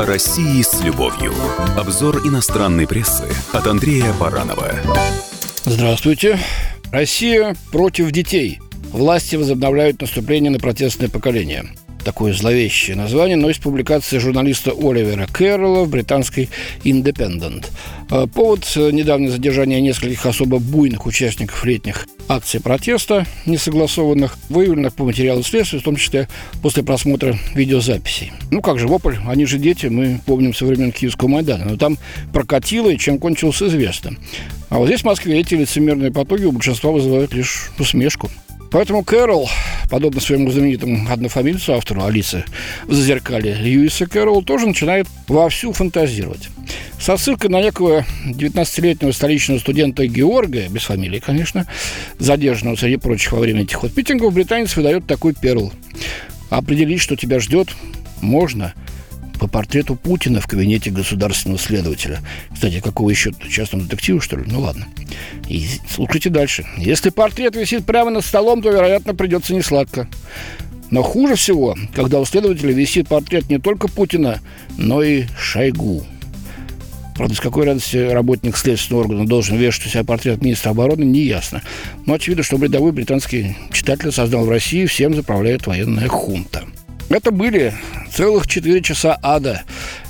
О России с любовью. Обзор иностранной прессы от Андрея Баранова. Здравствуйте. Россия против детей. Власти возобновляют наступление на протестное поколение такое зловещее название, но из публикации журналиста Оливера Кэрролла в британской «Independent». А, повод – недавнее задержание нескольких особо буйных участников летних акций протеста, несогласованных, выявленных по материалу следствия, в том числе после просмотра видеозаписей. Ну как же, вопль, они же дети, мы помним со времен Киевского Майдана, но там прокатило, и чем кончилось известно. А вот здесь, в Москве, эти лицемерные потоки у большинства вызывают лишь усмешку. Поэтому Кэрол, подобно своему знаменитому однофамильцу автору Алисы в «Зазеркале» Льюиса Кэрол, тоже начинает вовсю фантазировать. Со ссылкой на некого 19-летнего столичного студента Георга, без фамилии, конечно, задержанного среди прочих во время этих вот митингов, британец выдает такой перл. Определить, что тебя ждет, можно – по портрету Путина в кабинете государственного следователя. Кстати, какого еще частного детектива, что ли? Ну ладно. И слушайте дальше. Если портрет висит прямо над столом, то, вероятно, придется несладко. Но хуже всего, когда у следователя висит портрет не только Путина, но и Шойгу. Правда, с какой радости работник следственного органа должен вешать у себя портрет министра обороны, не ясно. Но очевидно, что бредовой британский читатель создал в России, всем заправляет военная хунта. Это были целых четыре часа ада,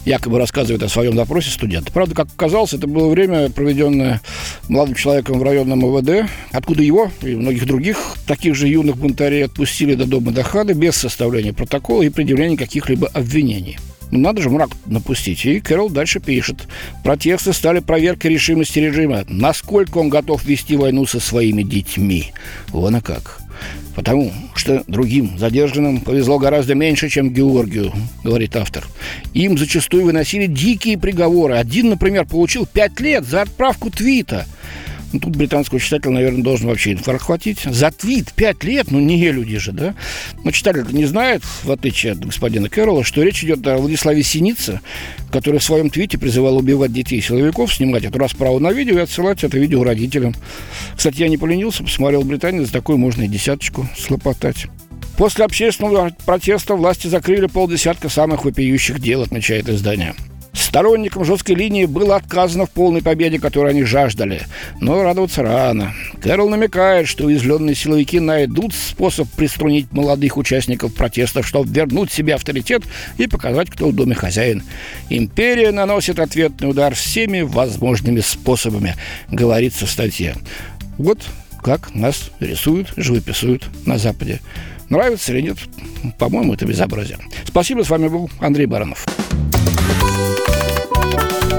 якобы рассказывает о своем допросе студент. Правда, как оказалось, это было время, проведенное молодым человеком в районном МВД, откуда его и многих других таких же юных бунтарей отпустили до дома Дахады без составления протокола и предъявления каких-либо обвинений. Ну, надо же мрак напустить. И Кэрол дальше пишет. Протесты стали проверкой решимости режима. Насколько он готов вести войну со своими детьми. Вон и как. Потому что другим задержанным повезло гораздо меньше, чем Георгию, говорит автор. Им зачастую выносили дикие приговоры. Один, например, получил пять лет за отправку твита – ну, тут британского читателя, наверное, должен вообще инфаркт хватить. За твит пять лет, ну, не люди же, да? Но читатель не знает, в отличие от господина Кэрролла, что речь идет о Владиславе Синице, который в своем твите призывал убивать детей силовиков, снимать эту расправу на видео и отсылать это видео родителям. Кстати, я не поленился, посмотрел Британию, за такую можно и десяточку слопотать. После общественного протеста власти закрыли полдесятка самых вопиющих дел, отмечает издание. Сторонникам жесткой линии было отказано в полной победе, которой они жаждали. Но радоваться рано. Кэрол намекает, что уязвленные силовики найдут способ приструнить молодых участников протестов, чтобы вернуть себе авторитет и показать, кто в доме хозяин. Империя наносит ответный удар всеми возможными способами, говорится в статье. Вот как нас рисуют, живописуют на Западе. Нравится или нет? По-моему, это безобразие. Спасибо, с вами был Андрей Баранов.